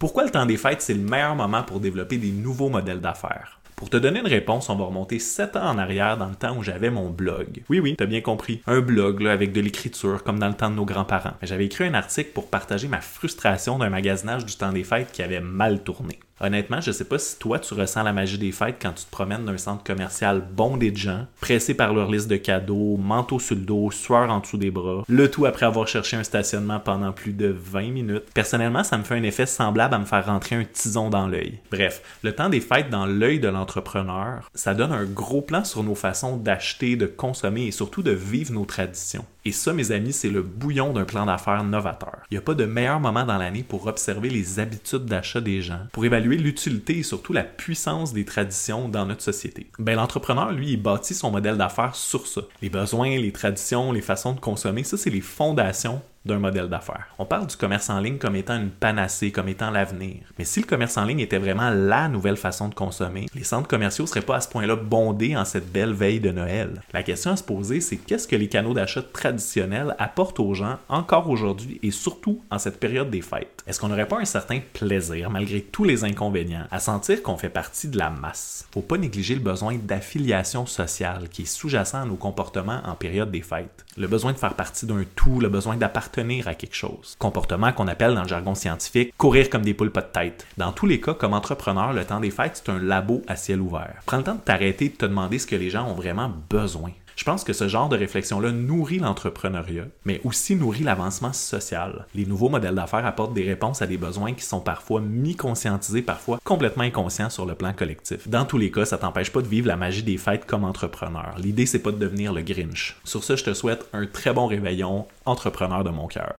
Pourquoi le temps des fêtes, c'est le meilleur moment pour développer des nouveaux modèles d'affaires? Pour te donner une réponse, on va remonter 7 ans en arrière dans le temps où j'avais mon blog. Oui, oui, t'as bien compris. Un blog là, avec de l'écriture, comme dans le temps de nos grands-parents. J'avais écrit un article pour partager ma frustration d'un magasinage du temps des fêtes qui avait mal tourné. Honnêtement, je sais pas si toi tu ressens la magie des fêtes quand tu te promènes d'un centre commercial bondé de gens, pressés par leur liste de cadeaux, manteau sur le dos, sueur en dessous des bras, le tout après avoir cherché un stationnement pendant plus de 20 minutes. Personnellement, ça me fait un effet semblable à me faire rentrer un tison dans l'œil. Bref, le temps des fêtes dans l'œil de l'entrepreneur, ça donne un gros plan sur nos façons d'acheter, de consommer et surtout de vivre nos traditions. Et ça, mes amis, c'est le bouillon d'un plan d'affaires novateur. Il n'y a pas de meilleur moment dans l'année pour observer les habitudes d'achat des gens, pour évaluer l'utilité et surtout la puissance des traditions dans notre société. Ben, l'entrepreneur, lui, il bâtit son modèle d'affaires sur ça. Les besoins, les traditions, les façons de consommer, ça, c'est les fondations d'un modèle d'affaires. On parle du commerce en ligne comme étant une panacée, comme étant l'avenir. Mais si le commerce en ligne était vraiment la nouvelle façon de consommer, les centres commerciaux seraient pas à ce point-là bondés en cette belle veille de Noël. La question à se poser, c'est qu'est-ce que les canaux d'achat traditionnels apportent aux gens encore aujourd'hui et surtout en cette période des fêtes? Est-ce qu'on n'aurait pas un certain plaisir, malgré tous les inconvénients, à sentir qu'on fait partie de la masse? Faut pas négliger le besoin d'affiliation sociale qui est sous-jacent à nos comportements en période des fêtes. Le besoin de faire partie d'un tout, le besoin d'appartenir à quelque chose. Comportement qu'on appelle dans le jargon scientifique courir comme des poules pas de tête. Dans tous les cas, comme entrepreneur, le temps des fêtes, c'est un labo à ciel ouvert. Prends le temps de t'arrêter et de te demander ce que les gens ont vraiment besoin. Je pense que ce genre de réflexion-là nourrit l'entrepreneuriat, mais aussi nourrit l'avancement social. Les nouveaux modèles d'affaires apportent des réponses à des besoins qui sont parfois mi-conscientisés, parfois complètement inconscients sur le plan collectif. Dans tous les cas, ça t'empêche pas de vivre la magie des fêtes comme entrepreneur. L'idée, c'est pas de devenir le Grinch. Sur ce, je te souhaite un très bon réveillon, entrepreneur de mon cœur.